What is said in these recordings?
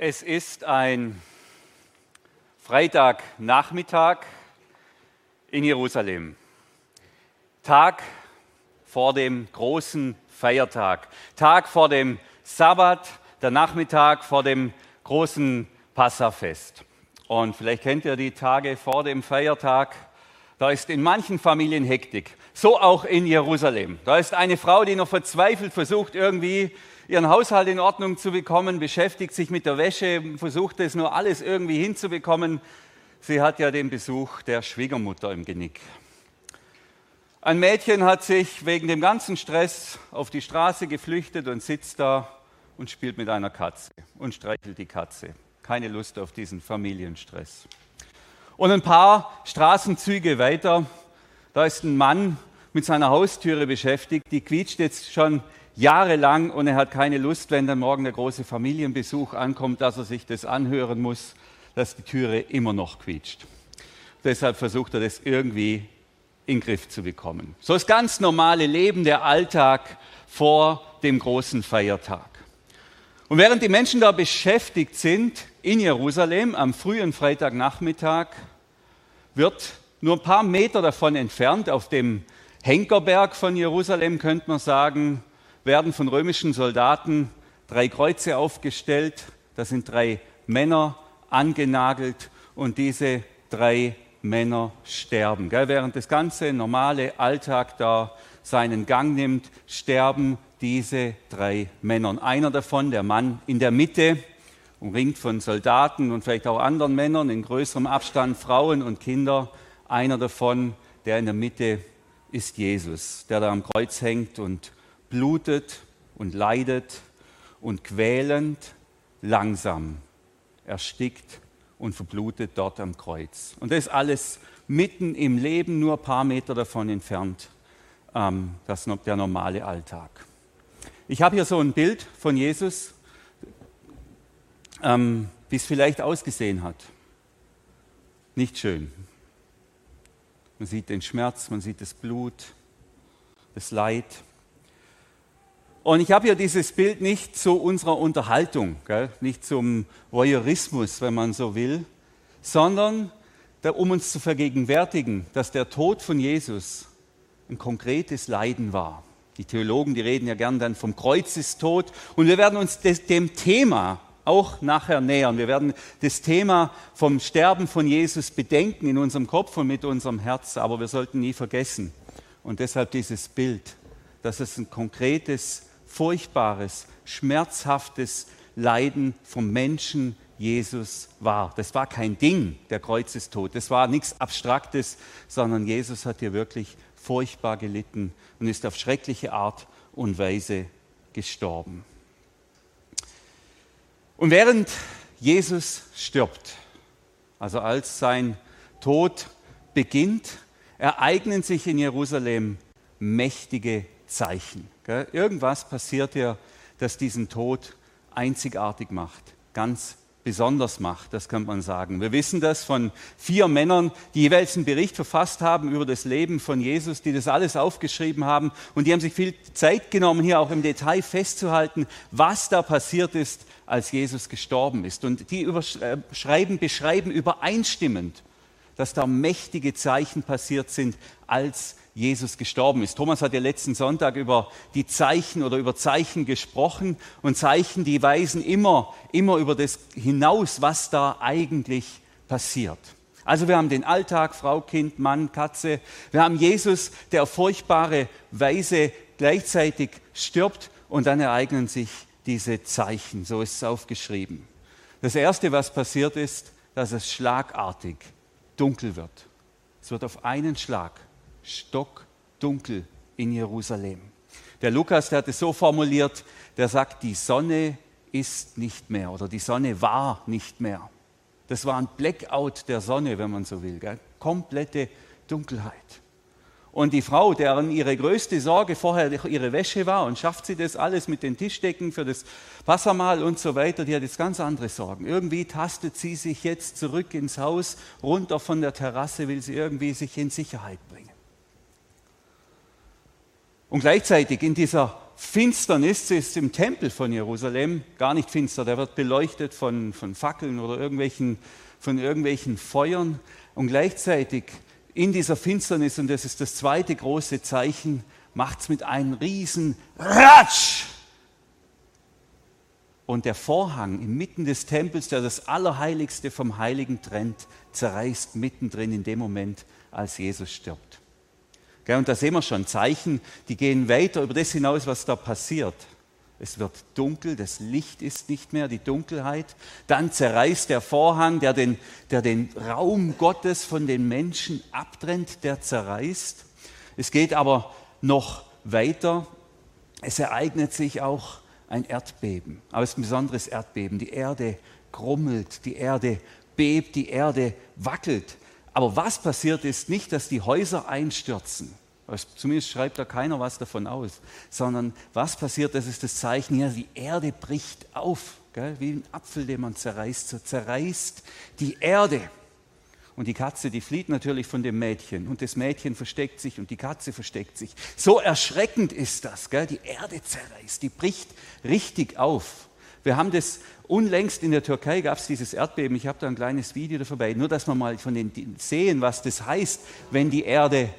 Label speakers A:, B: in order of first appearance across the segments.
A: Es ist ein Freitagnachmittag in Jerusalem. Tag vor dem großen Feiertag. Tag vor dem Sabbat, der Nachmittag vor dem großen Passafest. Und vielleicht kennt ihr die Tage vor dem Feiertag. Da ist in manchen Familien Hektik. So auch in Jerusalem. Da ist eine Frau, die noch verzweifelt versucht, irgendwie ihren Haushalt in Ordnung zu bekommen, beschäftigt sich mit der Wäsche, versucht es nur alles irgendwie hinzubekommen. Sie hat ja den Besuch der Schwiegermutter im Genick. Ein Mädchen hat sich wegen dem ganzen Stress auf die Straße geflüchtet und sitzt da und spielt mit einer Katze und streichelt die Katze. Keine Lust auf diesen Familienstress. Und ein paar Straßenzüge weiter, da ist ein Mann mit seiner Haustüre beschäftigt, die quietscht jetzt schon jahrelang und er hat keine Lust, wenn dann morgen der große Familienbesuch ankommt, dass er sich das anhören muss, dass die Türe immer noch quietscht. Deshalb versucht er das irgendwie in den Griff zu bekommen. So das ganz normale Leben, der Alltag vor dem großen Feiertag. Und während die Menschen da beschäftigt sind in Jerusalem am frühen Freitagnachmittag, wird nur ein paar Meter davon entfernt, auf dem Henkerberg von Jerusalem, könnte man sagen, werden von römischen Soldaten drei Kreuze aufgestellt. Da sind drei Männer angenagelt und diese drei Männer sterben. Während das ganze normale Alltag da seinen Gang nimmt, sterben diese drei Männer. Und einer davon, der Mann in der Mitte, umringt von Soldaten und vielleicht auch anderen Männern in größerem Abstand, Frauen und Kinder. Einer davon, der in der Mitte ist Jesus, der da am Kreuz hängt und blutet und leidet und quälend langsam erstickt und verblutet dort am Kreuz. Und das alles mitten im Leben, nur ein paar Meter davon entfernt. Ähm, das ist der normale Alltag. Ich habe hier so ein Bild von Jesus, ähm, wie es vielleicht ausgesehen hat. Nicht schön. Man sieht den Schmerz, man sieht das Blut, das Leid. Und ich habe hier dieses Bild nicht zu unserer Unterhaltung, gell? nicht zum Voyeurismus, wenn man so will, sondern um uns zu vergegenwärtigen, dass der Tod von Jesus ein konkretes Leiden war. Die Theologen, die reden ja gern dann vom Kreuzestod. Und wir werden uns dem Thema auch nachher nähern. Wir werden das Thema vom Sterben von Jesus bedenken in unserem Kopf und mit unserem Herz, aber wir sollten nie vergessen. Und deshalb dieses Bild, dass es ein konkretes furchtbares, schmerzhaftes Leiden vom Menschen Jesus war. Das war kein Ding, der Kreuzestod. Das war nichts Abstraktes, sondern Jesus hat hier wirklich furchtbar gelitten und ist auf schreckliche Art und Weise gestorben. Und während Jesus stirbt, also als sein Tod beginnt, ereignen sich in Jerusalem mächtige Zeichen. Irgendwas passiert ja, das diesen Tod einzigartig macht, ganz besonders macht, das kann man sagen. Wir wissen das von vier Männern, die jeweils einen Bericht verfasst haben über das Leben von Jesus, die das alles aufgeschrieben haben und die haben sich viel Zeit genommen, hier auch im Detail festzuhalten, was da passiert ist, als Jesus gestorben ist. Und die überschreiben, beschreiben übereinstimmend, dass da mächtige Zeichen passiert sind, als Jesus gestorben ist. Thomas hat ja letzten Sonntag über die Zeichen oder über Zeichen gesprochen und Zeichen, die weisen immer, immer über das hinaus, was da eigentlich passiert. Also wir haben den Alltag, Frau, Kind, Mann, Katze. Wir haben Jesus, der auf furchtbare Weise gleichzeitig stirbt und dann ereignen sich diese Zeichen. So ist es aufgeschrieben. Das Erste, was passiert ist, dass es schlagartig dunkel wird. Es wird auf einen Schlag stockdunkel in Jerusalem. Der Lukas, der hat es so formuliert, der sagt, die Sonne ist nicht mehr oder die Sonne war nicht mehr. Das war ein Blackout der Sonne, wenn man so will, gell? komplette Dunkelheit. Und die Frau, deren ihre größte Sorge vorher ihre Wäsche war und schafft sie das alles mit den Tischdecken für das Passamal und so weiter, die hat jetzt ganz andere Sorgen. Irgendwie tastet sie sich jetzt zurück ins Haus, runter von der Terrasse, will sie irgendwie sich in Sicherheit bringen. Und gleichzeitig in dieser Finsternis ist im Tempel von Jerusalem gar nicht finster. Der wird beleuchtet von, von Fackeln oder irgendwelchen, von irgendwelchen Feuern. Und gleichzeitig in dieser Finsternis, und das ist das zweite große Zeichen, macht es mit einem riesen Ratsch. Und der Vorhang inmitten des Tempels, der das Allerheiligste vom Heiligen trennt, zerreißt mittendrin in dem Moment, als Jesus stirbt. Und da sehen wir schon Zeichen, die gehen weiter über das hinaus, was da passiert. Es wird dunkel, das Licht ist nicht mehr, die Dunkelheit. Dann zerreißt der Vorhang, der den, der den Raum Gottes von den Menschen abtrennt, der zerreißt. Es geht aber noch weiter. Es ereignet sich auch ein Erdbeben, aber es ist ein besonderes Erdbeben. Die Erde grummelt, die Erde bebt, die Erde wackelt. Aber was passiert ist nicht, dass die Häuser einstürzen. Zumindest schreibt da keiner was davon aus. Sondern was passiert, das ist das Zeichen hier, die Erde bricht auf. Gell? Wie ein Apfel, den man zerreißt. So zerreißt die Erde. Und die Katze, die flieht natürlich von dem Mädchen. Und das Mädchen versteckt sich und die Katze versteckt sich. So erschreckend ist das. Gell? Die Erde zerreißt, die bricht richtig auf. Wir haben das unlängst in der Türkei gab es dieses Erdbeben. Ich habe da ein kleines Video dabei, nur dass wir mal von den sehen, was das heißt, wenn die Erde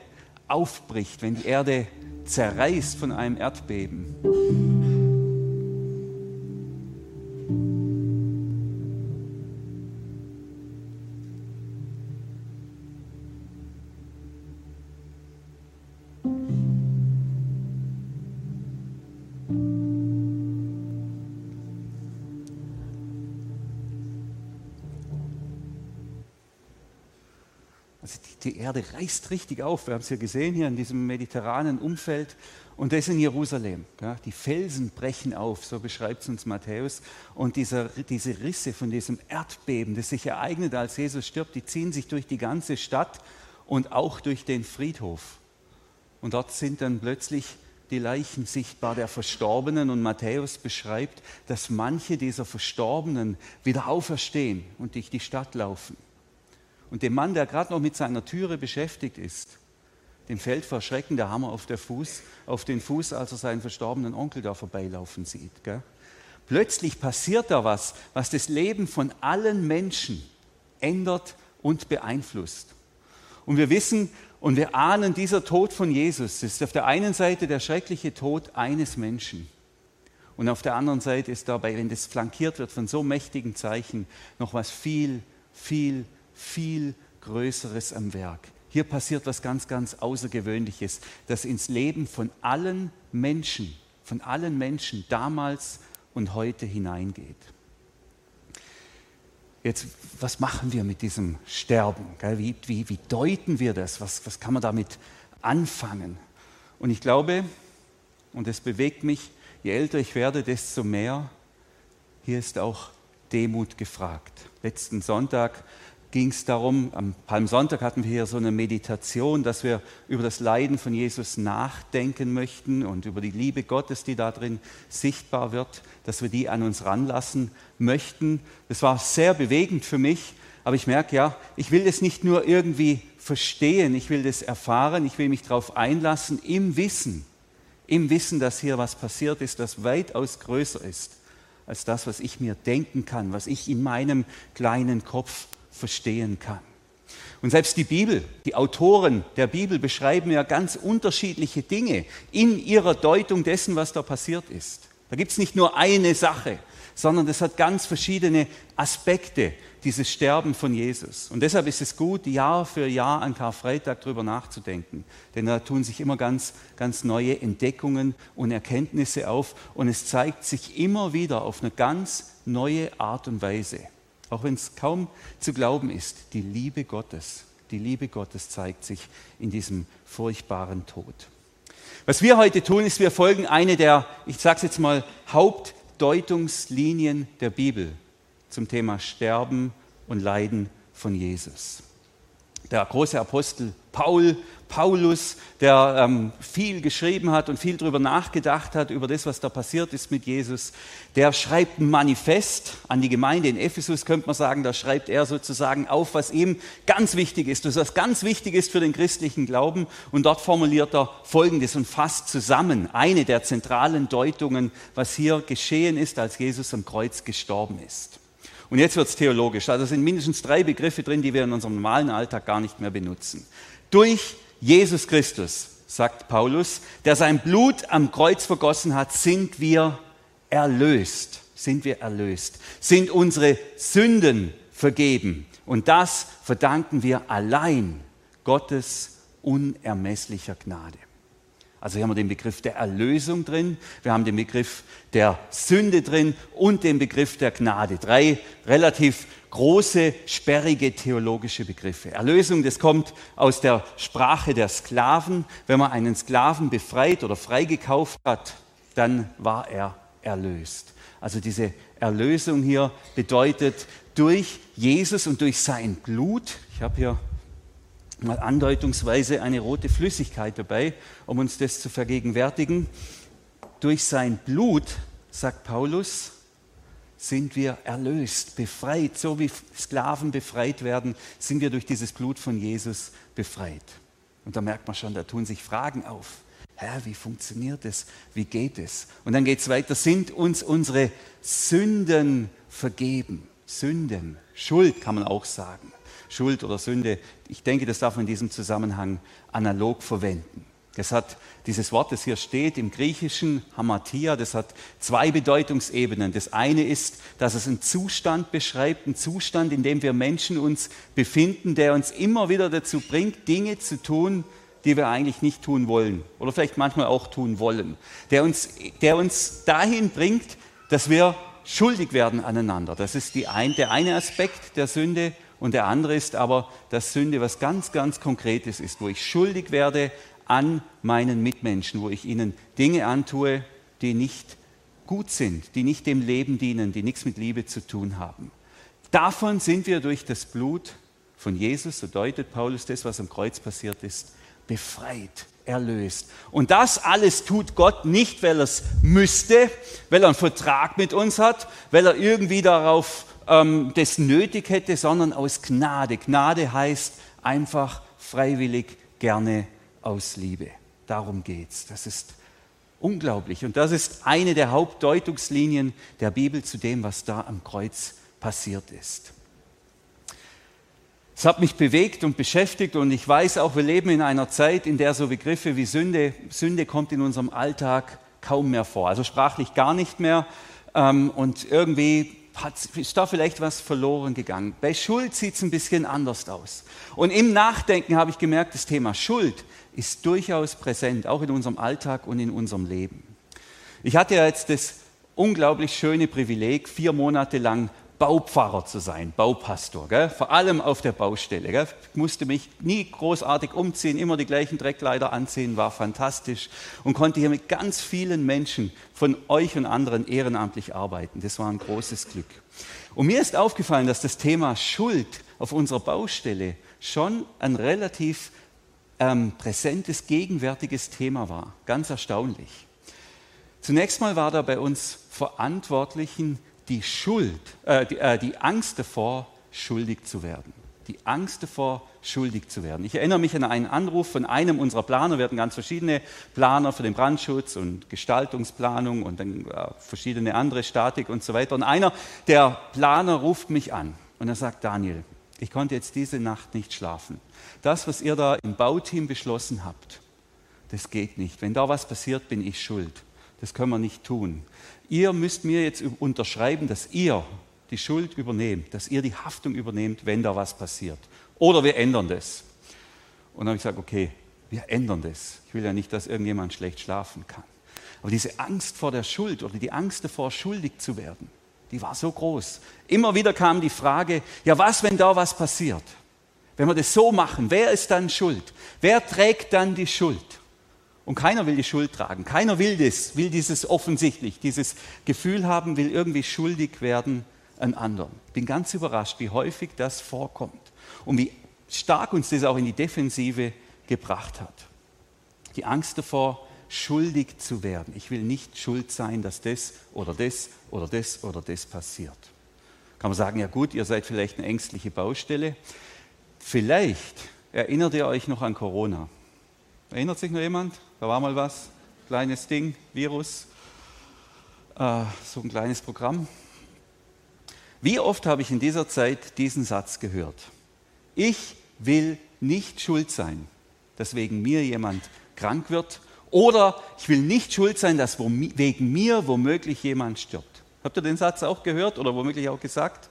A: aufbricht, wenn die Erde zerreißt von einem Erdbeben. Die Erde reißt richtig auf. Wir haben es ja gesehen hier in diesem mediterranen Umfeld. Und das in Jerusalem. Ja, die Felsen brechen auf, so beschreibt es uns Matthäus. Und dieser, diese Risse von diesem Erdbeben, das sich ereignet, als Jesus stirbt, die ziehen sich durch die ganze Stadt und auch durch den Friedhof. Und dort sind dann plötzlich die Leichen sichtbar der Verstorbenen. Und Matthäus beschreibt, dass manche dieser Verstorbenen wieder auferstehen und durch die Stadt laufen. Und dem Mann, der gerade noch mit seiner Türe beschäftigt ist, dem fällt vor Schrecken der Hammer auf, Fuß, auf den Fuß, als er seinen verstorbenen Onkel da vorbeilaufen sieht. Gell? Plötzlich passiert da was, was das Leben von allen Menschen ändert und beeinflusst. Und wir wissen und wir ahnen, dieser Tod von Jesus ist auf der einen Seite der schreckliche Tod eines Menschen. Und auf der anderen Seite ist dabei, wenn das flankiert wird von so mächtigen Zeichen, noch was viel, viel viel Größeres am Werk. Hier passiert was ganz, ganz Außergewöhnliches, das ins Leben von allen Menschen, von allen Menschen damals und heute hineingeht. Jetzt, was machen wir mit diesem Sterben? Wie, wie, wie deuten wir das? Was, was kann man damit anfangen? Und ich glaube, und es bewegt mich, je älter ich werde, desto mehr, hier ist auch Demut gefragt. Letzten Sonntag ging es darum, am Palmsonntag hatten wir hier so eine Meditation, dass wir über das Leiden von Jesus nachdenken möchten und über die Liebe Gottes, die da drin sichtbar wird, dass wir die an uns ranlassen möchten. Das war sehr bewegend für mich, aber ich merke ja, ich will das nicht nur irgendwie verstehen, ich will das erfahren, ich will mich darauf einlassen im Wissen, im Wissen, dass hier was passiert ist, das weitaus größer ist als das, was ich mir denken kann, was ich in meinem kleinen Kopf verstehen kann. Und selbst die Bibel, die Autoren der Bibel beschreiben ja ganz unterschiedliche Dinge in ihrer Deutung dessen, was da passiert ist. Da gibt es nicht nur eine Sache, sondern das hat ganz verschiedene Aspekte, dieses Sterben von Jesus. Und deshalb ist es gut, Jahr für Jahr an Karfreitag darüber nachzudenken. Denn da tun sich immer ganz, ganz neue Entdeckungen und Erkenntnisse auf und es zeigt sich immer wieder auf eine ganz neue Art und Weise. Auch wenn es kaum zu glauben ist, die Liebe Gottes, die Liebe Gottes zeigt sich in diesem furchtbaren Tod. Was wir heute tun, ist, wir folgen eine der, ich sage es jetzt mal, Hauptdeutungslinien der Bibel zum Thema Sterben und Leiden von Jesus. Der große Apostel Paul, Paulus, der ähm, viel geschrieben hat und viel darüber nachgedacht hat, über das, was da passiert ist mit Jesus, der schreibt ein Manifest an die Gemeinde in Ephesus, könnte man sagen, da schreibt er sozusagen auf, was ihm ganz wichtig ist, was ganz wichtig ist für den christlichen Glauben. Und dort formuliert er Folgendes und fasst zusammen eine der zentralen Deutungen, was hier geschehen ist, als Jesus am Kreuz gestorben ist. Und jetzt wird es theologisch. Also sind mindestens drei Begriffe drin, die wir in unserem normalen Alltag gar nicht mehr benutzen. Durch Jesus Christus, sagt Paulus, der sein Blut am Kreuz vergossen hat, sind wir erlöst. Sind wir erlöst. Sind unsere Sünden vergeben. Und das verdanken wir allein Gottes unermesslicher Gnade. Also hier haben wir den Begriff der Erlösung drin, wir haben den Begriff der Sünde drin und den Begriff der Gnade. Drei relativ große, sperrige theologische Begriffe. Erlösung, das kommt aus der Sprache der Sklaven. Wenn man einen Sklaven befreit oder freigekauft hat, dann war er erlöst. Also diese Erlösung hier bedeutet durch Jesus und durch sein Blut, ich habe hier mal andeutungsweise eine rote Flüssigkeit dabei, um uns das zu vergegenwärtigen. Durch sein Blut, sagt Paulus, sind wir erlöst, befreit. So wie Sklaven befreit werden, sind wir durch dieses Blut von Jesus befreit. Und da merkt man schon, da tun sich Fragen auf. Herr, wie funktioniert es? Wie geht es? Und dann geht es weiter. Sind uns unsere Sünden vergeben? Sünden, Schuld kann man auch sagen. Schuld oder Sünde, ich denke, das darf man in diesem Zusammenhang analog verwenden. Das hat dieses Wort, das hier steht im Griechischen, Hamatia, das hat zwei Bedeutungsebenen. Das eine ist, dass es einen Zustand beschreibt, einen Zustand, in dem wir Menschen uns befinden, der uns immer wieder dazu bringt, Dinge zu tun, die wir eigentlich nicht tun wollen oder vielleicht manchmal auch tun wollen. Der uns, der uns dahin bringt, dass wir schuldig werden aneinander. Das ist ein, der eine Aspekt der Sünde. Und der andere ist aber, dass Sünde was ganz, ganz Konkretes ist, wo ich schuldig werde an meinen Mitmenschen, wo ich ihnen Dinge antue, die nicht gut sind, die nicht dem Leben dienen, die nichts mit Liebe zu tun haben. Davon sind wir durch das Blut von Jesus, so deutet Paulus das, was am Kreuz passiert ist, befreit, erlöst. Und das alles tut Gott nicht, weil er es müsste, weil er einen Vertrag mit uns hat, weil er irgendwie darauf ähm, das nötig hätte, sondern aus Gnade. Gnade heißt einfach freiwillig, gerne aus Liebe. Darum geht es. Das ist unglaublich. Und das ist eine der Hauptdeutungslinien der Bibel zu dem, was da am Kreuz passiert ist. Es hat mich bewegt und beschäftigt und ich weiß auch, wir leben in einer Zeit, in der so Begriffe wie Sünde, Sünde kommt in unserem Alltag kaum mehr vor. Also sprachlich gar nicht mehr. Ähm, und irgendwie hat, ist da vielleicht was verloren gegangen. Bei Schuld sieht es ein bisschen anders aus. Und im Nachdenken habe ich gemerkt, das Thema Schuld ist durchaus präsent, auch in unserem Alltag und in unserem Leben. Ich hatte ja jetzt das unglaublich schöne Privileg, vier Monate lang Baupfarrer zu sein, Baupastor, gell? vor allem auf der Baustelle. Gell? Ich musste mich nie großartig umziehen, immer die gleichen Dreckkleider anziehen, war fantastisch und konnte hier mit ganz vielen Menschen von euch und anderen ehrenamtlich arbeiten. Das war ein großes Glück. Und mir ist aufgefallen, dass das Thema Schuld auf unserer Baustelle schon ein relativ ähm, präsentes, gegenwärtiges Thema war. Ganz erstaunlich. Zunächst mal war da bei uns Verantwortlichen die Schuld, äh, die, äh, die Angst davor, schuldig zu werden. Die Angst davor, schuldig zu werden. Ich erinnere mich an einen Anruf von einem unserer Planer. Wir hatten ganz verschiedene Planer für den Brandschutz und Gestaltungsplanung und dann äh, verschiedene andere Statik und so weiter. Und einer der Planer ruft mich an und er sagt, Daniel, ich konnte jetzt diese Nacht nicht schlafen. Das, was ihr da im Bauteam beschlossen habt, das geht nicht. Wenn da was passiert, bin ich schuld. Das können wir nicht tun ihr müsst mir jetzt unterschreiben, dass ihr die Schuld übernehmt, dass ihr die Haftung übernehmt, wenn da was passiert. Oder wir ändern das. Und dann habe ich gesagt, okay, wir ändern das. Ich will ja nicht, dass irgendjemand schlecht schlafen kann. Aber diese Angst vor der Schuld oder die Angst davor, schuldig zu werden, die war so groß. Immer wieder kam die Frage, ja was, wenn da was passiert? Wenn wir das so machen, wer ist dann schuld? Wer trägt dann die Schuld? Und keiner will die Schuld tragen. Keiner will das, will dieses offensichtlich, dieses Gefühl haben, will irgendwie schuldig werden an anderen. Ich bin ganz überrascht, wie häufig das vorkommt und wie stark uns das auch in die Defensive gebracht hat. Die Angst davor, schuldig zu werden. Ich will nicht schuld sein, dass das oder das oder das oder das passiert. Kann man sagen, ja gut, ihr seid vielleicht eine ängstliche Baustelle. Vielleicht erinnert ihr euch noch an Corona. Erinnert sich noch jemand? Da war mal was, kleines Ding, Virus, äh, so ein kleines Programm. Wie oft habe ich in dieser Zeit diesen Satz gehört? Ich will nicht schuld sein, dass wegen mir jemand krank wird oder ich will nicht schuld sein, dass wegen mir womöglich jemand stirbt. Habt ihr den Satz auch gehört oder womöglich auch gesagt?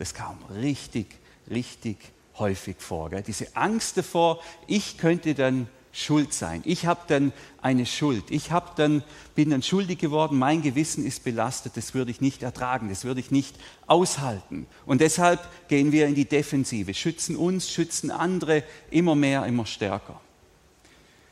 A: Das kam richtig, richtig häufig vor. Gell? Diese Angst davor, ich könnte dann schuld sein. Ich habe dann eine Schuld. Ich hab dann, bin dann schuldig geworden. Mein Gewissen ist belastet. Das würde ich nicht ertragen. Das würde ich nicht aushalten. Und deshalb gehen wir in die Defensive, schützen uns, schützen andere immer mehr, immer stärker.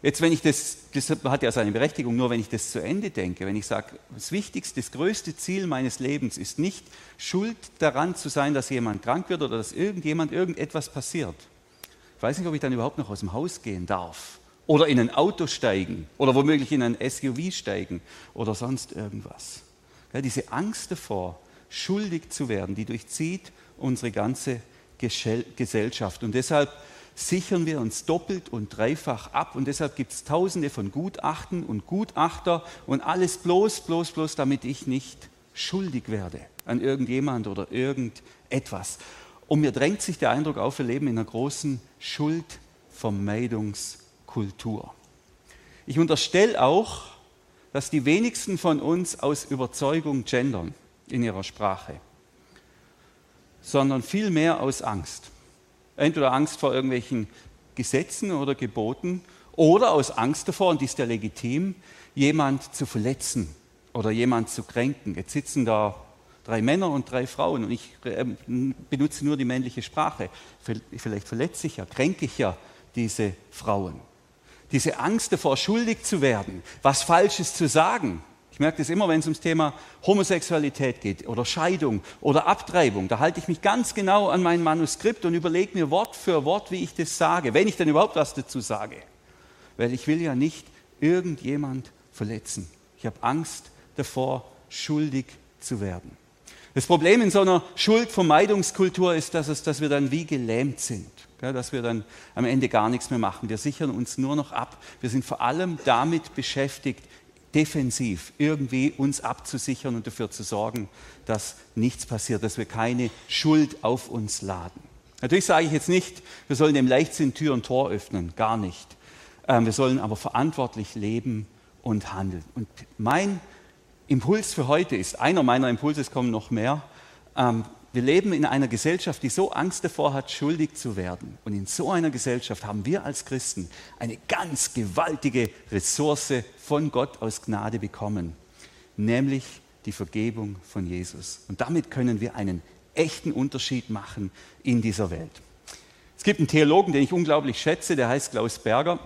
A: Jetzt, wenn ich das, das hat ja seine Berechtigung, nur wenn ich das zu Ende denke, wenn ich sage, das wichtigste, das größte Ziel meines Lebens ist nicht, schuld daran zu sein, dass jemand krank wird oder dass irgendjemand irgendetwas passiert. Ich weiß nicht, ob ich dann überhaupt noch aus dem Haus gehen darf oder in ein Auto steigen oder womöglich in ein SUV steigen oder sonst irgendwas. Ja, diese Angst davor, schuldig zu werden, die durchzieht unsere ganze Gesellschaft. Und deshalb sichern wir uns doppelt und dreifach ab und deshalb gibt es tausende von Gutachten und Gutachter und alles bloß, bloß, bloß, damit ich nicht schuldig werde an irgendjemand oder irgendetwas. Und mir drängt sich der Eindruck auf, wir leben in einer großen Schuldvermeidungskultur. Ich unterstelle auch, dass die wenigsten von uns aus Überzeugung gendern in ihrer Sprache, sondern vielmehr aus Angst. Entweder Angst vor irgendwelchen Gesetzen oder Geboten oder aus Angst davor, und die ist ja legitim, jemand zu verletzen oder jemand zu kränken. Jetzt sitzen da drei Männer und drei Frauen und ich äh, benutze nur die männliche Sprache. Vielleicht verletze ich ja, kränke ich ja diese Frauen. Diese Angst davor, schuldig zu werden, was Falsches zu sagen, ich merke das immer, wenn es ums Thema Homosexualität geht oder Scheidung oder Abtreibung. Da halte ich mich ganz genau an mein Manuskript und überlege mir Wort für Wort, wie ich das sage, wenn ich denn überhaupt was dazu sage. Weil ich will ja nicht irgendjemand verletzen. Ich habe Angst davor, schuldig zu werden. Das Problem in so einer Schuldvermeidungskultur ist, dass, es, dass wir dann wie gelähmt sind, dass wir dann am Ende gar nichts mehr machen. Wir sichern uns nur noch ab. Wir sind vor allem damit beschäftigt, defensiv irgendwie uns abzusichern und dafür zu sorgen, dass nichts passiert, dass wir keine Schuld auf uns laden. Natürlich sage ich jetzt nicht, wir sollen dem Leichtsinn Tür und Tor öffnen, gar nicht. Ähm, wir sollen aber verantwortlich leben und handeln. Und mein Impuls für heute ist, einer meiner Impulse, es kommen noch mehr, ähm, wir leben in einer Gesellschaft, die so Angst davor hat, schuldig zu werden. Und in so einer Gesellschaft haben wir als Christen eine ganz gewaltige Ressource von Gott aus Gnade bekommen, nämlich die Vergebung von Jesus. Und damit können wir einen echten Unterschied machen in dieser Welt. Es gibt einen Theologen, den ich unglaublich schätze, der heißt Klaus Berger.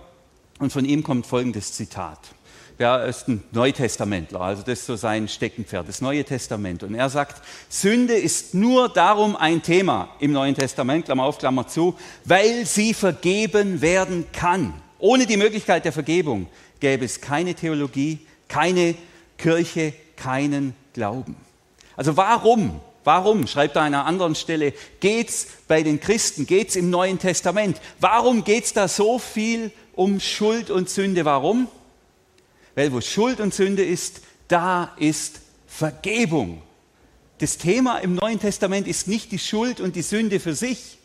A: Und von ihm kommt folgendes Zitat der ist ein Neutestamentler, also das ist so sein Steckenpferd, das Neue Testament. Und er sagt, Sünde ist nur darum ein Thema im Neuen Testament, Klammer auf, Klammer zu, weil sie vergeben werden kann. Ohne die Möglichkeit der Vergebung gäbe es keine Theologie, keine Kirche, keinen Glauben. Also warum, warum, schreibt er an einer anderen Stelle, geht es bei den Christen, geht es im Neuen Testament? Warum geht es da so viel um Schuld und Sünde? Warum? Weil wo Schuld und Sünde ist, da ist Vergebung. Das Thema im Neuen Testament ist nicht die Schuld und die Sünde für sich,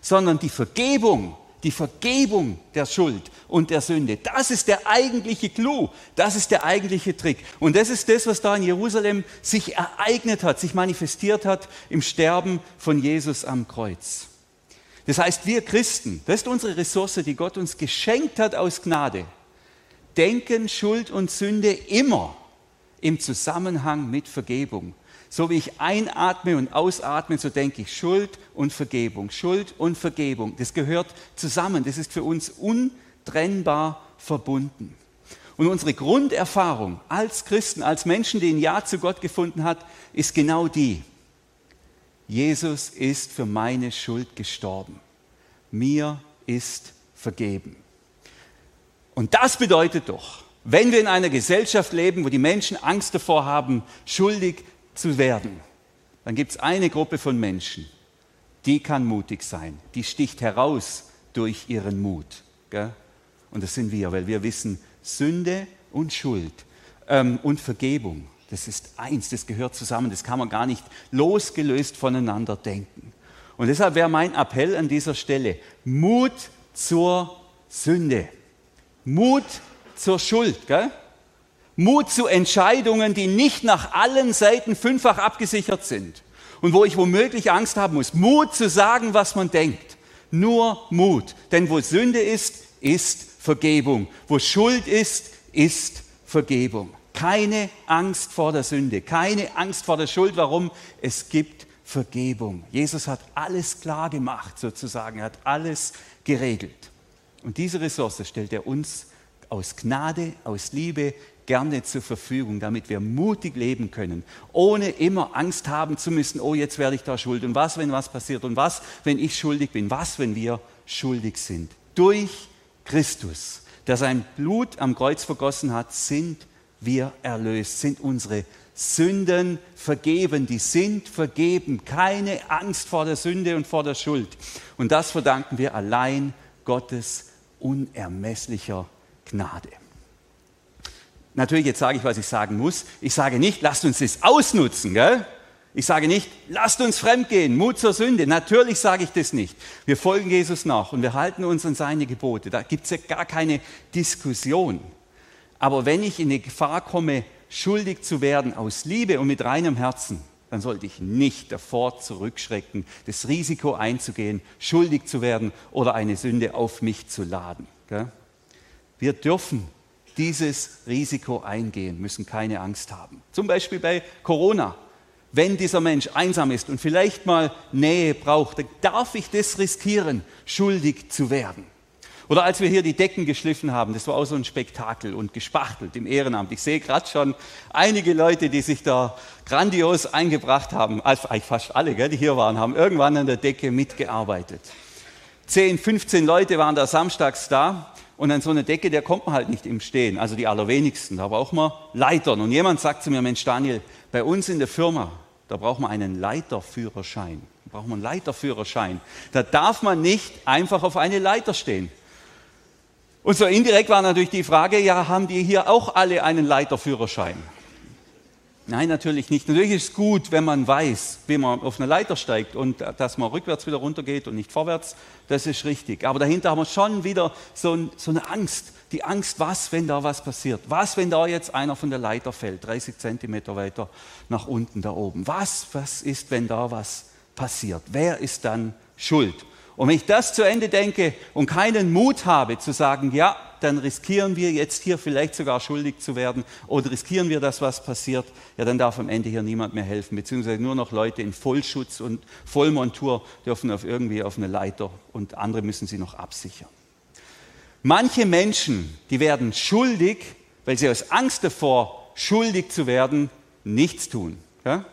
A: sondern die Vergebung, die Vergebung der Schuld und der Sünde. Das ist der eigentliche Clou, das ist der eigentliche Trick. Und das ist das, was da in Jerusalem sich ereignet hat, sich manifestiert hat im Sterben von Jesus am Kreuz. Das heißt, wir Christen, das ist unsere Ressource, die Gott uns geschenkt hat aus Gnade denken Schuld und Sünde immer im Zusammenhang mit Vergebung. So wie ich einatme und ausatme, so denke ich Schuld und Vergebung. Schuld und Vergebung, das gehört zusammen. Das ist für uns untrennbar verbunden. Und unsere Grunderfahrung als Christen, als Menschen, die ein Ja zu Gott gefunden hat, ist genau die. Jesus ist für meine Schuld gestorben. mir ist vergeben. Und das bedeutet doch, wenn wir in einer Gesellschaft leben, wo die Menschen Angst davor haben, schuldig zu werden, dann gibt es eine Gruppe von Menschen, die kann mutig sein, die sticht heraus durch ihren Mut. Gell? Und das sind wir, weil wir wissen, Sünde und Schuld ähm, und Vergebung, das ist eins, das gehört zusammen, das kann man gar nicht losgelöst voneinander denken. Und deshalb wäre mein Appell an dieser Stelle, Mut zur Sünde, Mut zur Schuld, gell? Mut zu Entscheidungen, die nicht nach allen Seiten fünffach abgesichert sind und wo ich womöglich Angst haben muss. Mut zu sagen, was man denkt. Nur Mut. Denn wo Sünde ist, ist Vergebung. Wo Schuld ist, ist Vergebung. Keine Angst vor der Sünde, keine Angst vor der Schuld. Warum? Es gibt Vergebung. Jesus hat alles klar gemacht, sozusagen. Er hat alles geregelt. Und diese Ressource stellt er uns aus Gnade, aus Liebe gerne zur Verfügung, damit wir mutig leben können, ohne immer Angst haben zu müssen, oh, jetzt werde ich da schuld und was, wenn was passiert und was, wenn ich schuldig bin, was, wenn wir schuldig sind. Durch Christus, der sein Blut am Kreuz vergossen hat, sind wir erlöst, sind unsere Sünden vergeben, die sind vergeben, keine Angst vor der Sünde und vor der Schuld. Und das verdanken wir allein Gottes unermesslicher Gnade. Natürlich, jetzt sage ich, was ich sagen muss. Ich sage nicht, lasst uns das ausnutzen. Gell? Ich sage nicht, lasst uns fremdgehen, Mut zur Sünde. Natürlich sage ich das nicht. Wir folgen Jesus nach und wir halten uns an seine Gebote. Da gibt es ja gar keine Diskussion. Aber wenn ich in die Gefahr komme, schuldig zu werden aus Liebe und mit reinem Herzen, dann sollte ich nicht davor zurückschrecken, das Risiko einzugehen, schuldig zu werden oder eine Sünde auf mich zu laden. Wir dürfen dieses Risiko eingehen, müssen keine Angst haben. Zum Beispiel bei Corona. Wenn dieser Mensch einsam ist und vielleicht mal Nähe braucht, dann darf ich das riskieren, schuldig zu werden. Oder als wir hier die Decken geschliffen haben, das war auch so ein Spektakel und gespachtelt im Ehrenamt. Ich sehe gerade schon einige Leute, die sich da grandios eingebracht haben, also eigentlich fast alle, gell, die hier waren, haben irgendwann an der Decke mitgearbeitet. 10, 15 Leute waren da samstags da und an so einer Decke, der kommt man halt nicht im Stehen, also die allerwenigsten. Da braucht man Leitern. Und jemand sagt zu mir, Mensch Daniel, bei uns in der Firma, da braucht man einen Leiterführerschein. Da braucht man einen Leiterführerschein. Da darf man nicht einfach auf eine Leiter stehen. Und so indirekt war natürlich die Frage, ja, haben die hier auch alle einen Leiterführerschein? Nein, natürlich nicht. Natürlich ist es gut, wenn man weiß, wie man auf eine Leiter steigt und dass man rückwärts wieder runtergeht und nicht vorwärts. Das ist richtig. Aber dahinter haben wir schon wieder so, so eine Angst. Die Angst, was, wenn da was passiert? Was, wenn da jetzt einer von der Leiter fällt, 30 Zentimeter weiter nach unten da oben? Was, was ist, wenn da was passiert? Wer ist dann schuld? Und wenn ich das zu Ende denke und keinen Mut habe zu sagen, ja, dann riskieren wir jetzt hier vielleicht sogar schuldig zu werden oder riskieren wir, dass was passiert, ja, dann darf am Ende hier niemand mehr helfen, beziehungsweise nur noch Leute in Vollschutz und Vollmontur dürfen auf irgendwie auf eine Leiter und andere müssen sie noch absichern. Manche Menschen, die werden schuldig, weil sie aus Angst davor, schuldig zu werden, nichts tun. Ja?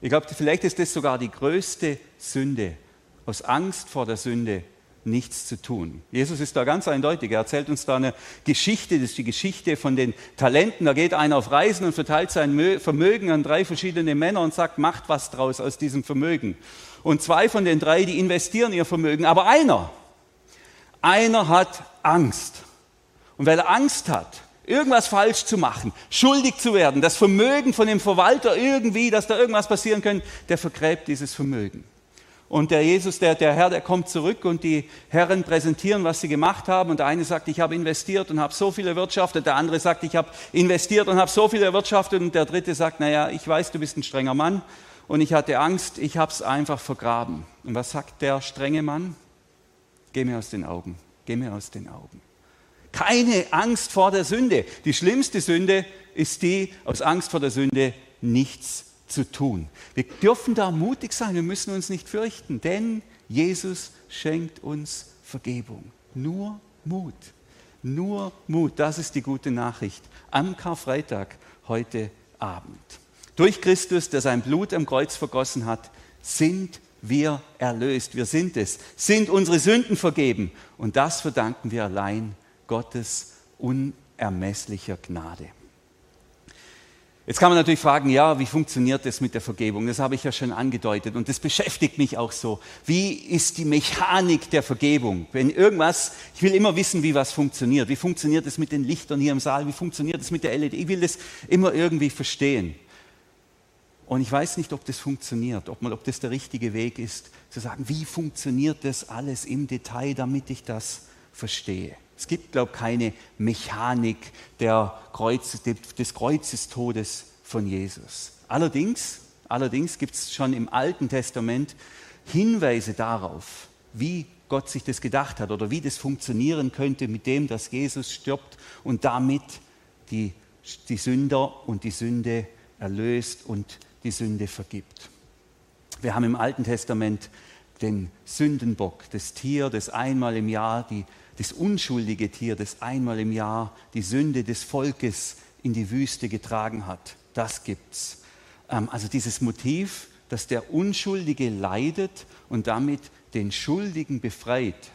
A: Ich glaube, vielleicht ist das sogar die größte Sünde, aus Angst vor der Sünde nichts zu tun. Jesus ist da ganz eindeutig. Er erzählt uns da eine Geschichte, das ist die Geschichte von den Talenten. Da geht einer auf Reisen und verteilt sein Vermögen an drei verschiedene Männer und sagt, macht was draus aus diesem Vermögen. Und zwei von den drei, die investieren ihr Vermögen. Aber einer, einer hat Angst. Und weil er Angst hat, irgendwas falsch zu machen, schuldig zu werden, das Vermögen von dem Verwalter irgendwie, dass da irgendwas passieren könnte, der vergräbt dieses Vermögen. Und der Jesus, der, der Herr, der kommt zurück und die Herren präsentieren, was sie gemacht haben. Und der eine sagt, ich habe investiert und habe so viel erwirtschaftet. Der andere sagt, ich habe investiert und habe so viel erwirtschaftet. Und der dritte sagt, naja, ich weiß, du bist ein strenger Mann und ich hatte Angst, ich habe es einfach vergraben. Und was sagt der strenge Mann? Geh mir aus den Augen, geh mir aus den Augen. Keine Angst vor der Sünde. Die schlimmste Sünde ist die, aus Angst vor der Sünde nichts zu tun. Wir dürfen da mutig sein, wir müssen uns nicht fürchten, denn Jesus schenkt uns Vergebung. Nur Mut. Nur Mut, das ist die gute Nachricht am Karfreitag heute Abend. Durch Christus, der sein Blut am Kreuz vergossen hat, sind wir erlöst. Wir sind es. Sind unsere Sünden vergeben. Und das verdanken wir allein Gottes unermesslicher Gnade. Jetzt kann man natürlich fragen, ja, wie funktioniert das mit der Vergebung? Das habe ich ja schon angedeutet und das beschäftigt mich auch so. Wie ist die Mechanik der Vergebung? Wenn irgendwas, ich will immer wissen, wie was funktioniert. Wie funktioniert es mit den Lichtern hier im Saal? Wie funktioniert es mit der LED? Ich will das immer irgendwie verstehen. Und ich weiß nicht, ob das funktioniert, ob, man, ob das der richtige Weg ist, zu sagen, wie funktioniert das alles im Detail, damit ich das verstehe. Es gibt, glaube ich, keine Mechanik Kreuz, des Kreuzestodes von Jesus. Allerdings, allerdings gibt es schon im Alten Testament Hinweise darauf, wie Gott sich das gedacht hat oder wie das funktionieren könnte mit dem, dass Jesus stirbt und damit die, die Sünder und die Sünde erlöst und die Sünde vergibt. Wir haben im Alten Testament den Sündenbock, das Tier, das einmal im Jahr die das unschuldige Tier, das einmal im Jahr die Sünde des Volkes in die Wüste getragen hat. Das gibt's. Ähm, also dieses Motiv, dass der Unschuldige leidet und damit den Schuldigen befreit,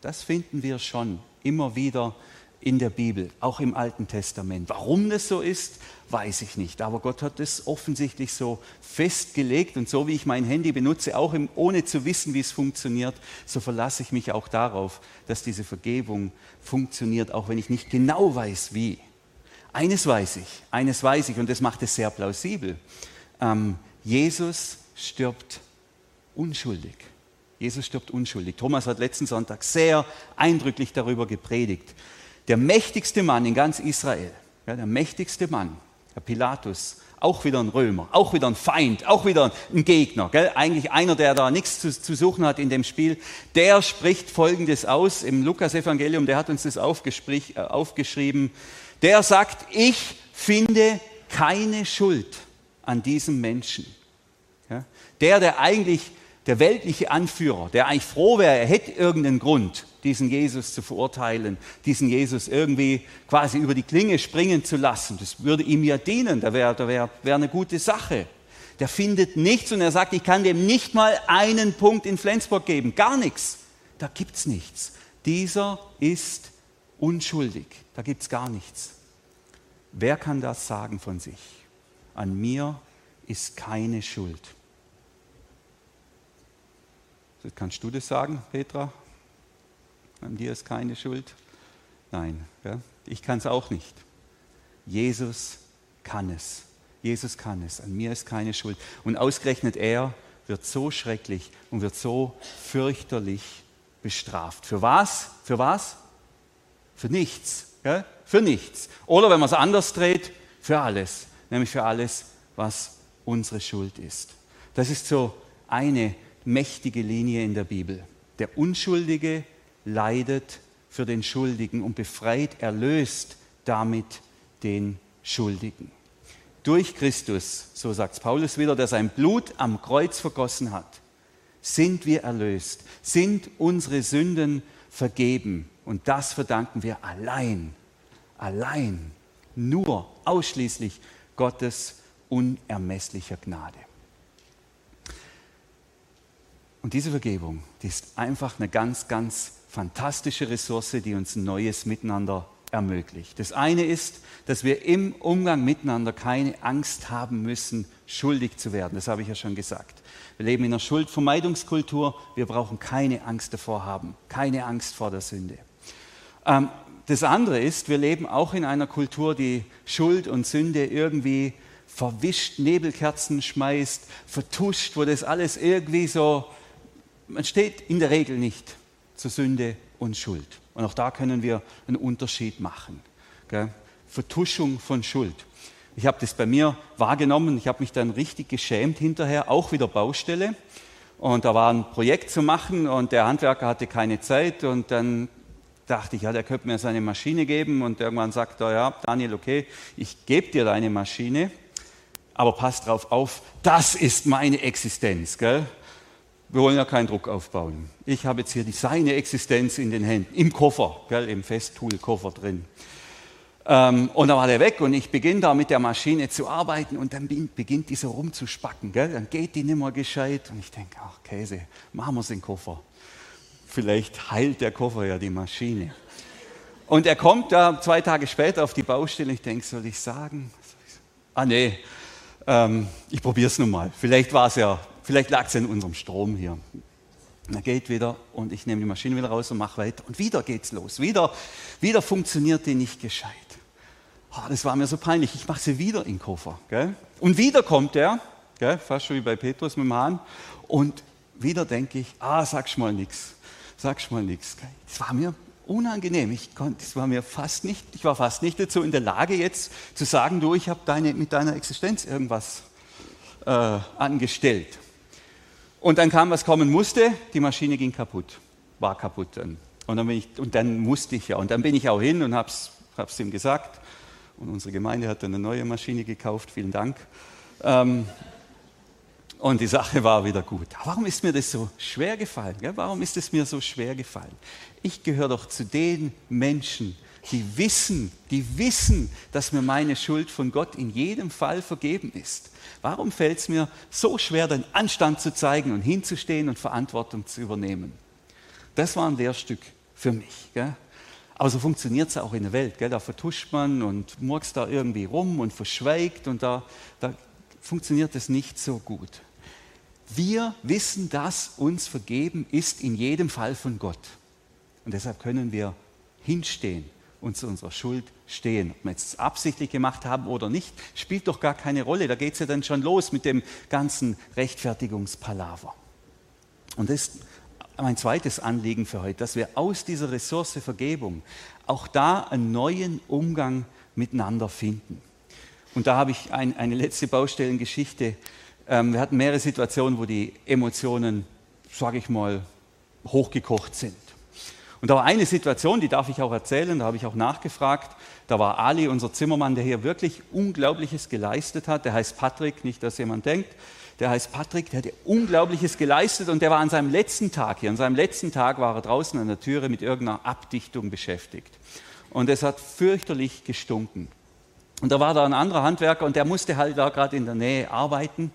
A: das finden wir schon immer wieder in der Bibel, auch im Alten Testament. Warum das so ist, weiß ich nicht. Aber Gott hat es offensichtlich so festgelegt und so wie ich mein Handy benutze, auch im, ohne zu wissen, wie es funktioniert, so verlasse ich mich auch darauf, dass diese Vergebung funktioniert, auch wenn ich nicht genau weiß, wie. Eines weiß ich, eines weiß ich und das macht es sehr plausibel. Ähm, Jesus stirbt unschuldig. Jesus stirbt unschuldig. Thomas hat letzten Sonntag sehr eindrücklich darüber gepredigt der mächtigste Mann in ganz Israel, ja, der mächtigste Mann, der Pilatus, auch wieder ein Römer, auch wieder ein Feind, auch wieder ein Gegner, gell? eigentlich einer, der da nichts zu, zu, suchen hat in dem Spiel, der spricht Folgendes aus im Lukas-Evangelium, der hat uns das äh, aufgeschrieben, der sagt, ich finde keine Schuld an diesem Menschen. Ja? Der, der eigentlich der weltliche Anführer, der eigentlich froh wäre, er hätte irgendeinen Grund, diesen Jesus zu verurteilen, diesen Jesus irgendwie quasi über die Klinge springen zu lassen. Das würde ihm ja dienen, da wäre wär, wär eine gute Sache. Der findet nichts und er sagt, ich kann dem nicht mal einen Punkt in Flensburg geben, gar nichts. Da gibt es nichts. Dieser ist unschuldig, da gibt es gar nichts. Wer kann das sagen von sich? An mir ist keine Schuld. Kannst du das sagen, Petra? An dir ist keine Schuld? Nein, ja? ich kann es auch nicht. Jesus kann es. Jesus kann es. An mir ist keine Schuld. Und ausgerechnet er wird so schrecklich und wird so fürchterlich bestraft. Für was? Für was? Für nichts. Ja? Für nichts. Oder wenn man es anders dreht, für alles. Nämlich für alles, was unsere Schuld ist. Das ist so eine mächtige Linie in der Bibel. Der Unschuldige leidet für den Schuldigen und befreit, erlöst damit den Schuldigen. Durch Christus, so sagt Paulus wieder, der sein Blut am Kreuz vergossen hat, sind wir erlöst, sind unsere Sünden vergeben. Und das verdanken wir allein, allein, nur, ausschließlich Gottes unermesslicher Gnade. Und diese Vergebung, die ist einfach eine ganz, ganz fantastische Ressource, die uns ein neues Miteinander ermöglicht. Das eine ist, dass wir im Umgang miteinander keine Angst haben müssen, schuldig zu werden. Das habe ich ja schon gesagt. Wir leben in einer Schuldvermeidungskultur. Wir brauchen keine Angst davor haben, keine Angst vor der Sünde. Ähm, das andere ist, wir leben auch in einer Kultur, die Schuld und Sünde irgendwie verwischt, Nebelkerzen schmeißt, vertuscht, wo das alles irgendwie so man steht in der Regel nicht zur Sünde und Schuld. Und auch da können wir einen Unterschied machen. Gell? Vertuschung von Schuld. Ich habe das bei mir wahrgenommen, ich habe mich dann richtig geschämt hinterher, auch wieder Baustelle. Und da war ein Projekt zu machen und der Handwerker hatte keine Zeit und dann dachte ich, ja, der könnte mir seine Maschine geben und irgendwann sagt er, ja, Daniel, okay, ich gebe dir deine Maschine, aber pass drauf auf, das ist meine Existenz. Gell? Wir wollen ja keinen Druck aufbauen. Ich habe jetzt hier die, seine Existenz in den Händen, im Koffer, gell, im Festool-Koffer drin. Ähm, und dann war der weg und ich beginne da mit der Maschine zu arbeiten und dann beginnt die so rumzuspacken. Gell? Dann geht die nicht mehr gescheit und ich denke, ach Käse, machen wir es in den Koffer. Vielleicht heilt der Koffer ja die Maschine. Und er kommt da zwei Tage später auf die Baustelle. Ich denke, soll ich sagen? Ah nee, ähm, ich probiere es nun mal. Vielleicht war es ja, vielleicht lag es in unserem Strom hier. Er geht wieder und ich nehme die Maschine wieder raus und mache weiter. Und wieder geht's los. Wieder, wieder funktioniert die nicht gescheit. Oh, das war mir so peinlich. Ich mache sie wieder in den Koffer. Gell? Und wieder kommt er, gell? fast schon wie bei Petrus mit dem Hahn. Und wieder denke ich, ah, sagst mal nichts. Sagst mal nichts. Das war mir unangenehm. Ich konnte, es war mir fast nicht, ich war fast nicht dazu in der Lage, jetzt zu sagen, du, ich habe deine, mit deiner Existenz irgendwas äh, angestellt. Und dann kam, was kommen musste, die Maschine ging kaputt, war kaputt dann. Und dann, ich, und dann musste ich ja, und dann bin ich auch hin und habe es ihm gesagt. Und unsere Gemeinde hat dann eine neue Maschine gekauft, vielen Dank. Ähm, und die Sache war wieder gut. Warum ist mir das so schwer gefallen? Warum ist es mir so schwer gefallen? Ich gehöre doch zu den Menschen, die wissen, die wissen, dass mir meine Schuld von Gott in jedem Fall vergeben ist. Warum fällt es mir so schwer, den Anstand zu zeigen und hinzustehen und Verantwortung zu übernehmen? Das war ein Lehrstück für mich. Gell? Aber so funktioniert es auch in der Welt. Gell? Da vertuscht man und murkst da irgendwie rum und verschweigt und da, da funktioniert es nicht so gut. Wir wissen, dass uns vergeben ist in jedem Fall von Gott. Und deshalb können wir hinstehen und zu unserer Schuld stehen. Ob wir es absichtlich gemacht haben oder nicht, spielt doch gar keine Rolle. Da geht es ja dann schon los mit dem ganzen Rechtfertigungspalaver. Und das ist mein zweites Anliegen für heute, dass wir aus dieser Ressource Vergebung auch da einen neuen Umgang miteinander finden. Und da habe ich ein, eine letzte Baustellengeschichte ähm, wir hatten mehrere Situationen, wo die Emotionen, sage ich mal, hochgekocht sind. Und da war eine Situation, die darf ich auch erzählen, da habe ich auch nachgefragt. Da war Ali, unser Zimmermann, der hier wirklich Unglaubliches geleistet hat. Der heißt Patrick, nicht dass jemand denkt. Der heißt Patrick, der hat Unglaubliches geleistet und der war an seinem letzten Tag hier. An seinem letzten Tag war er draußen an der Türe mit irgendeiner Abdichtung beschäftigt. Und es hat fürchterlich gestunken. Und da war da ein anderer Handwerker und der musste halt da gerade in der Nähe arbeiten.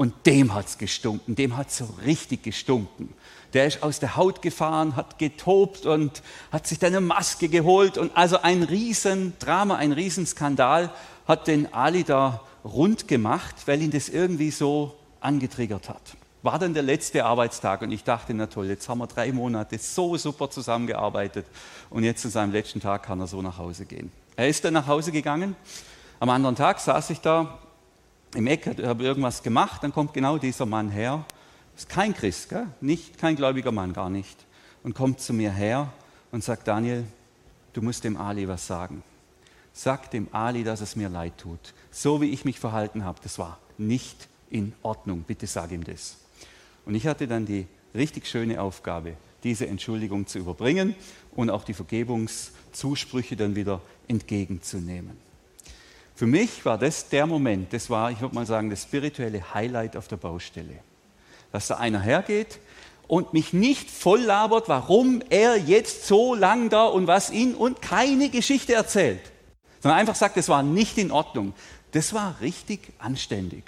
A: Und dem hat es gestunken, dem hat es so richtig gestunken. Der ist aus der Haut gefahren, hat getobt und hat sich dann eine Maske geholt. Und also ein Riesendrama, ein Riesenskandal hat den Ali da rund gemacht, weil ihn das irgendwie so angetriggert hat. War dann der letzte Arbeitstag und ich dachte, na toll, jetzt haben wir drei Monate so super zusammengearbeitet und jetzt zu seinem letzten Tag kann er so nach Hause gehen. Er ist dann nach Hause gegangen. Am anderen Tag saß ich da im Eck, habe irgendwas gemacht, dann kommt genau dieser Mann her. Ist kein Christ, gell? nicht kein gläubiger Mann, gar nicht. Und kommt zu mir her und sagt, Daniel, du musst dem Ali was sagen. Sag dem Ali, dass es mir leid tut. So wie ich mich verhalten habe, das war nicht in Ordnung. Bitte sag ihm das. Und ich hatte dann die richtig schöne Aufgabe, diese Entschuldigung zu überbringen und auch die Vergebungszusprüche dann wieder entgegenzunehmen. Für mich war das der Moment, das war, ich würde mal sagen, das spirituelle Highlight auf der Baustelle. Dass da einer hergeht und mich nicht voll labert, warum er jetzt so lang da und was ihn und keine Geschichte erzählt, sondern einfach sagt, das war nicht in Ordnung. Das war richtig anständig.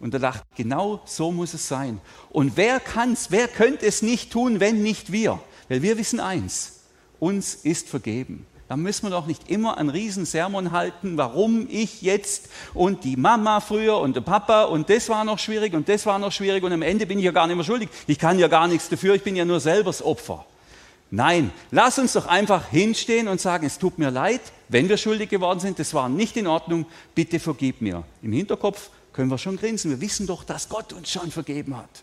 A: Und er dachte, genau so muss es sein. Und wer kann's, wer könnte es nicht tun, wenn nicht wir? Weil wir wissen eins, uns ist vergeben. Da müssen wir doch nicht immer einen riesen Sermon halten, warum ich jetzt und die Mama früher und der Papa und das war noch schwierig und das war noch schwierig und am Ende bin ich ja gar nicht mehr schuldig. Ich kann ja gar nichts dafür, ich bin ja nur selber das Opfer. Nein, lass uns doch einfach hinstehen und sagen, es tut mir leid, wenn wir schuldig geworden sind, das war nicht in Ordnung, bitte vergib mir. Im Hinterkopf können wir schon grinsen, wir wissen doch, dass Gott uns schon vergeben hat.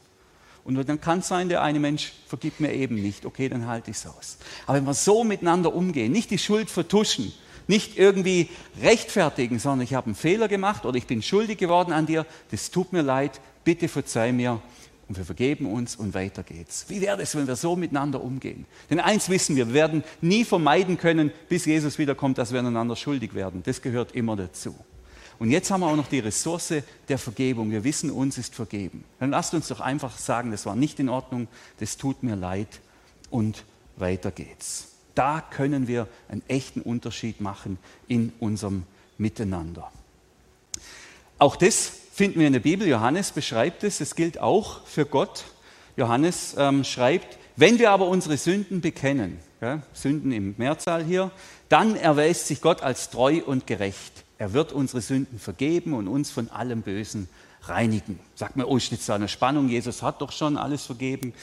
A: Und dann kann es sein, der eine Mensch vergibt mir eben nicht. Okay, dann halte ich es aus. Aber wenn wir so miteinander umgehen, nicht die Schuld vertuschen, nicht irgendwie rechtfertigen, sondern ich habe einen Fehler gemacht oder ich bin schuldig geworden an dir, das tut mir leid, bitte verzeih mir und wir vergeben uns und weiter geht's. Wie wäre es, wenn wir so miteinander umgehen? Denn eins wissen wir, wir werden nie vermeiden können, bis Jesus wiederkommt, dass wir einander schuldig werden. Das gehört immer dazu. Und jetzt haben wir auch noch die Ressource der Vergebung. Wir wissen, uns ist vergeben. Dann lasst uns doch einfach sagen, das war nicht in Ordnung, das tut mir leid und weiter geht's. Da können wir einen echten Unterschied machen in unserem Miteinander. Auch das finden wir in der Bibel. Johannes beschreibt es. Es gilt auch für Gott. Johannes ähm, schreibt, wenn wir aber unsere Sünden bekennen, ja, Sünden im Mehrzahl hier, dann erweist sich Gott als treu und gerecht. Er wird unsere Sünden vergeben und uns von allem Bösen reinigen. Sagt man, oh, steht da eine Spannung, Jesus hat doch schon alles vergeben.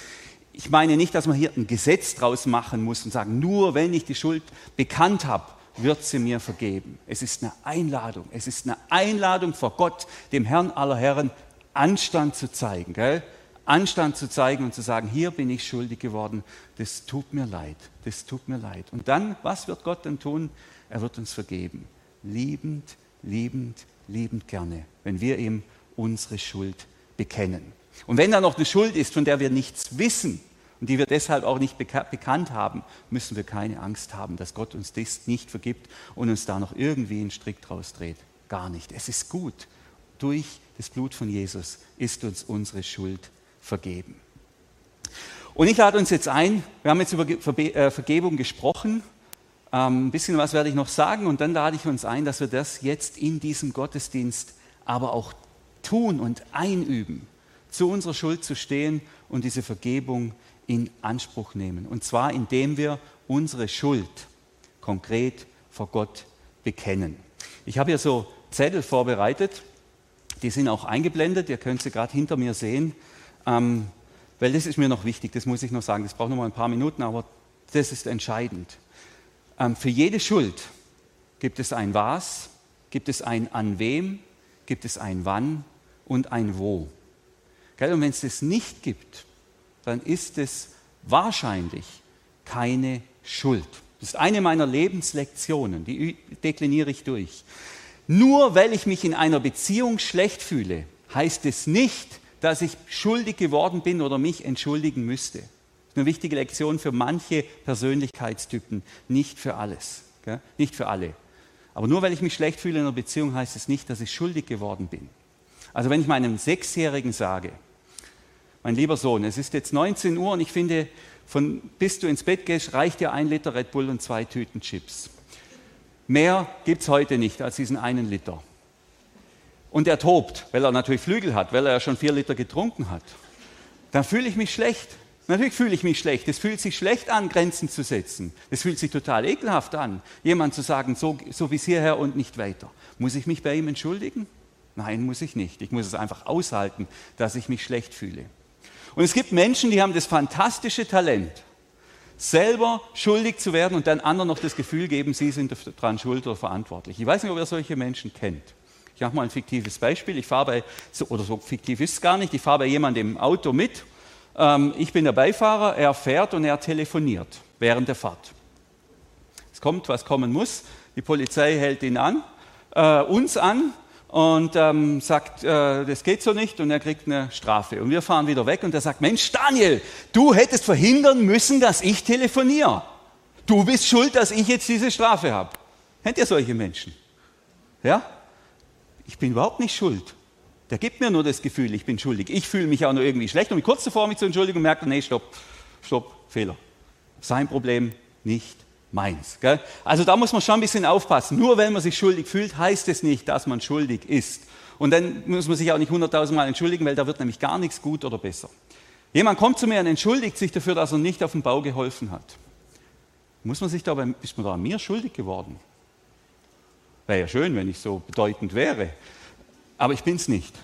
A: Ich meine nicht, dass man hier ein Gesetz draus machen muss und sagen, nur wenn ich die Schuld bekannt habe, wird sie mir vergeben. Es ist eine Einladung. Es ist eine Einladung vor Gott, dem Herrn aller Herren, Anstand zu zeigen. Gell? Anstand zu zeigen und zu sagen, hier bin ich schuldig geworden, das tut mir leid, das tut mir leid. Und dann, was wird Gott dann tun? Er wird uns vergeben. Liebend, liebend, liebend gerne, wenn wir ihm unsere Schuld bekennen. Und wenn da noch eine Schuld ist, von der wir nichts wissen, und die wir deshalb auch nicht bekannt haben, müssen wir keine Angst haben, dass Gott uns das nicht vergibt und uns da noch irgendwie einen Strick draus dreht. Gar nicht. Es ist gut. Durch das Blut von Jesus ist uns unsere Schuld vergeben. Und ich lade uns jetzt ein, wir haben jetzt über äh, Vergebung gesprochen, ein bisschen was werde ich noch sagen und dann lade ich uns ein, dass wir das jetzt in diesem Gottesdienst aber auch tun und einüben, zu unserer Schuld zu stehen und diese Vergebung in Anspruch nehmen. Und zwar indem wir unsere Schuld konkret vor Gott bekennen. Ich habe hier so Zettel vorbereitet, die sind auch eingeblendet, ihr könnt sie gerade hinter mir sehen, ähm, weil das ist mir noch wichtig, das muss ich noch sagen, das braucht noch mal ein paar Minuten, aber das ist entscheidend. Ähm, für jede Schuld gibt es ein Was, gibt es ein An wem, gibt es ein Wann und ein Wo. Und wenn es das nicht gibt, dann ist es wahrscheinlich keine Schuld. Das ist eine meiner Lebenslektionen, die dekliniere ich durch. Nur weil ich mich in einer Beziehung schlecht fühle, heißt es nicht, dass ich schuldig geworden bin oder mich entschuldigen müsste. Eine wichtige Lektion für manche Persönlichkeitstypen, nicht für alles, gell? nicht für alle. Aber nur weil ich mich schlecht fühle in einer Beziehung, heißt es nicht, dass ich schuldig geworden bin. Also wenn ich meinem Sechsjährigen sage, mein lieber Sohn, es ist jetzt 19 Uhr und ich finde, von bis du ins Bett gehst, reicht dir ein Liter Red Bull und zwei Tüten Chips. Mehr gibt es heute nicht als diesen einen Liter. Und er tobt, weil er natürlich Flügel hat, weil er ja schon vier Liter getrunken hat. Dann fühle ich mich schlecht. Natürlich fühle ich mich schlecht. Es fühlt sich schlecht an, Grenzen zu setzen. Es fühlt sich total ekelhaft an, jemand zu sagen, so, so bis hierher und nicht weiter. Muss ich mich bei ihm entschuldigen? Nein, muss ich nicht. Ich muss es einfach aushalten, dass ich mich schlecht fühle. Und es gibt Menschen, die haben das fantastische Talent, selber schuldig zu werden und dann anderen noch das Gefühl geben, sie sind daran schuld oder verantwortlich. Ich weiß nicht, ob ihr solche Menschen kennt. Ich mache mal ein fiktives Beispiel. Ich fahre bei, oder so fiktiv ist es gar nicht, ich fahre bei jemandem im Auto mit. Ähm, ich bin der Beifahrer, er fährt und er telefoniert während der Fahrt. Es kommt, was kommen muss. Die Polizei hält ihn an, äh, uns an und ähm, sagt, äh, das geht so nicht und er kriegt eine Strafe. Und wir fahren wieder weg und er sagt, Mensch Daniel, du hättest verhindern müssen, dass ich telefoniere. Du bist schuld, dass ich jetzt diese Strafe habe. Kennt ihr solche Menschen? Ja? Ich bin überhaupt nicht schuld. Der gibt mir nur das Gefühl, ich bin schuldig. Ich fühle mich auch nur irgendwie schlecht und kurz davor, mich zu entschuldigen, merkt er, nee, stopp, stopp, Fehler. Sein Problem, nicht meins. Gell? Also da muss man schon ein bisschen aufpassen. Nur wenn man sich schuldig fühlt, heißt es nicht, dass man schuldig ist. Und dann muss man sich auch nicht hunderttausendmal entschuldigen, weil da wird nämlich gar nichts gut oder besser. Jemand kommt zu mir und entschuldigt sich dafür, dass er nicht auf dem Bau geholfen hat. Muss man sich dabei, ist man da an mir schuldig geworden? Wäre ja schön, wenn ich so bedeutend wäre. Aber ich bin es nicht.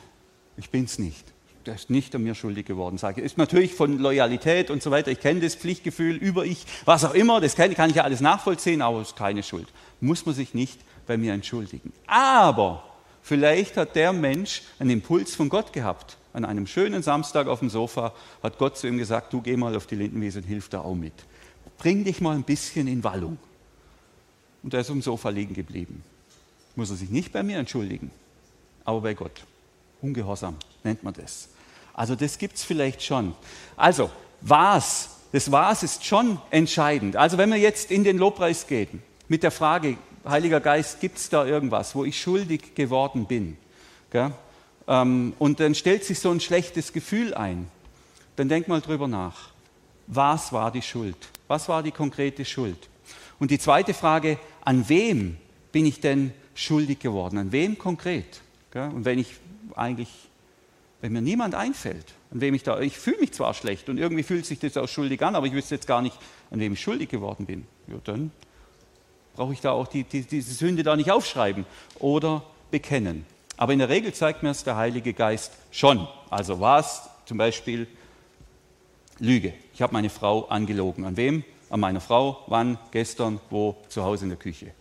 A: Ich bin es nicht der ist nicht an mir schuldig geworden, sage ich. Ist natürlich von Loyalität und so weiter, ich kenne das Pflichtgefühl über ich, was auch immer, das kann, kann ich ja alles nachvollziehen, aber es ist keine Schuld. Muss man sich nicht bei mir entschuldigen. Aber vielleicht hat der Mensch einen Impuls von Gott gehabt. An einem schönen Samstag auf dem Sofa hat Gott zu ihm gesagt, du geh mal auf die Lindenwiese und hilf da auch mit. Bring dich mal ein bisschen in Wallung. Und er ist auf dem Sofa liegen geblieben. Muss er sich nicht bei mir entschuldigen, aber bei Gott. Ungehorsam nennt man das. Also das gibt es vielleicht schon. Also, was? Das Was ist schon entscheidend. Also wenn wir jetzt in den Lobpreis gehen mit der Frage, Heiliger Geist, gibt es da irgendwas, wo ich schuldig geworden bin? Ähm, und dann stellt sich so ein schlechtes Gefühl ein. Dann denk mal drüber nach. Was war die Schuld? Was war die konkrete Schuld? Und die zweite Frage, an wem bin ich denn schuldig geworden? An wem konkret? Und wenn ich eigentlich, wenn mir niemand einfällt, an wem ich da, ich fühle mich zwar schlecht und irgendwie fühlt sich das auch schuldig an, aber ich wüsste jetzt gar nicht, an wem ich schuldig geworden bin. Ja, dann brauche ich da auch die, die, diese Sünde da nicht aufschreiben oder bekennen. Aber in der Regel zeigt mir es der Heilige Geist schon. Also war es zum Beispiel Lüge. Ich habe meine Frau angelogen. An wem? An meiner Frau. Wann? Gestern? Wo? Zu Hause in der Küche.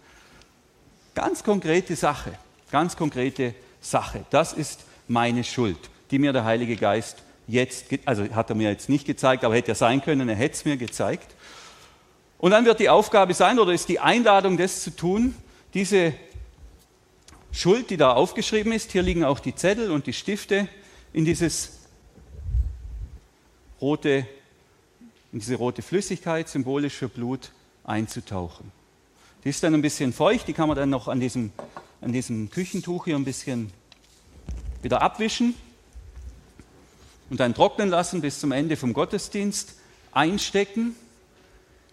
A: Ganz konkrete Sache. Ganz konkrete Sache. Das ist meine Schuld, die mir der Heilige Geist jetzt, also hat er mir jetzt nicht gezeigt, aber hätte ja sein können, er hätte es mir gezeigt. Und dann wird die Aufgabe sein, oder ist die Einladung, das zu tun, diese Schuld, die da aufgeschrieben ist, hier liegen auch die Zettel und die Stifte, in dieses rote, in diese rote Flüssigkeit, symbolisch für Blut, einzutauchen. Die ist dann ein bisschen feucht, die kann man dann noch an diesem, an diesem Küchentuch hier ein bisschen wieder abwischen und dann trocknen lassen bis zum Ende vom Gottesdienst, einstecken,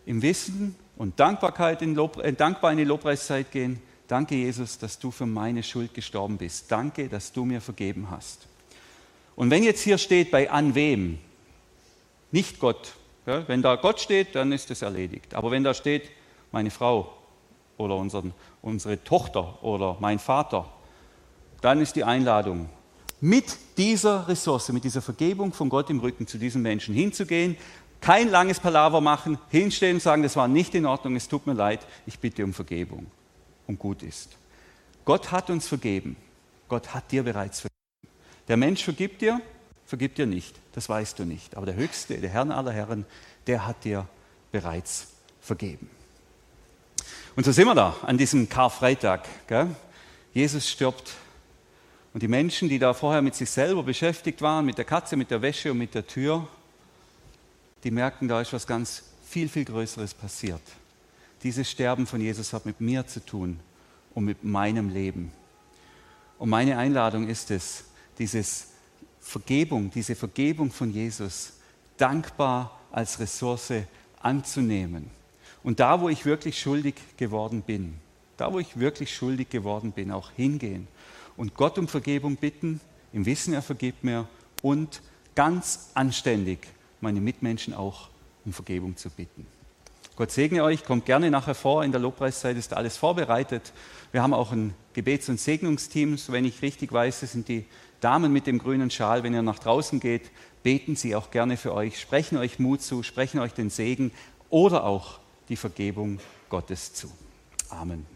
A: im Wissen und Dankbarkeit in Lob, äh, dankbar in die Lobpreiszeit gehen. Danke, Jesus, dass du für meine Schuld gestorben bist. Danke, dass du mir vergeben hast. Und wenn jetzt hier steht, bei an wem, nicht Gott. Ja, wenn da Gott steht, dann ist es erledigt. Aber wenn da steht, meine Frau oder unseren, unsere Tochter oder mein Vater, dann ist die Einladung, mit dieser Ressource, mit dieser Vergebung von Gott im Rücken zu diesen Menschen hinzugehen, kein langes Palaver machen, hinstehen und sagen, das war nicht in Ordnung, es tut mir leid, ich bitte um Vergebung und gut ist. Gott hat uns vergeben. Gott hat dir bereits vergeben. Der Mensch vergibt dir, vergibt dir nicht. Das weißt du nicht. Aber der Höchste, der Herr aller Herren, der hat dir bereits vergeben. Und so sind wir da an diesem Karfreitag. Gell? Jesus stirbt und die Menschen, die da vorher mit sich selber beschäftigt waren, mit der Katze, mit der Wäsche und mit der Tür, die merken, da ist was ganz viel, viel Größeres passiert. Dieses Sterben von Jesus hat mit mir zu tun und mit meinem Leben. Und meine Einladung ist es, dieses Vergebung, diese Vergebung von Jesus dankbar als Ressource anzunehmen. Und da, wo ich wirklich schuldig geworden bin, da, wo ich wirklich schuldig geworden bin, auch hingehen und Gott um Vergebung bitten, im Wissen, er vergibt mir und ganz anständig meine Mitmenschen auch um Vergebung zu bitten. Gott segne euch, kommt gerne nachher vor, in der Lobpreiszeit ist alles vorbereitet. Wir haben auch ein Gebets- und Segnungsteam, so wenn ich richtig weiß, das sind die Damen mit dem grünen Schal, wenn ihr nach draußen geht, beten sie auch gerne für euch, sprechen euch Mut zu, sprechen euch den Segen oder auch die Vergebung Gottes zu. Amen.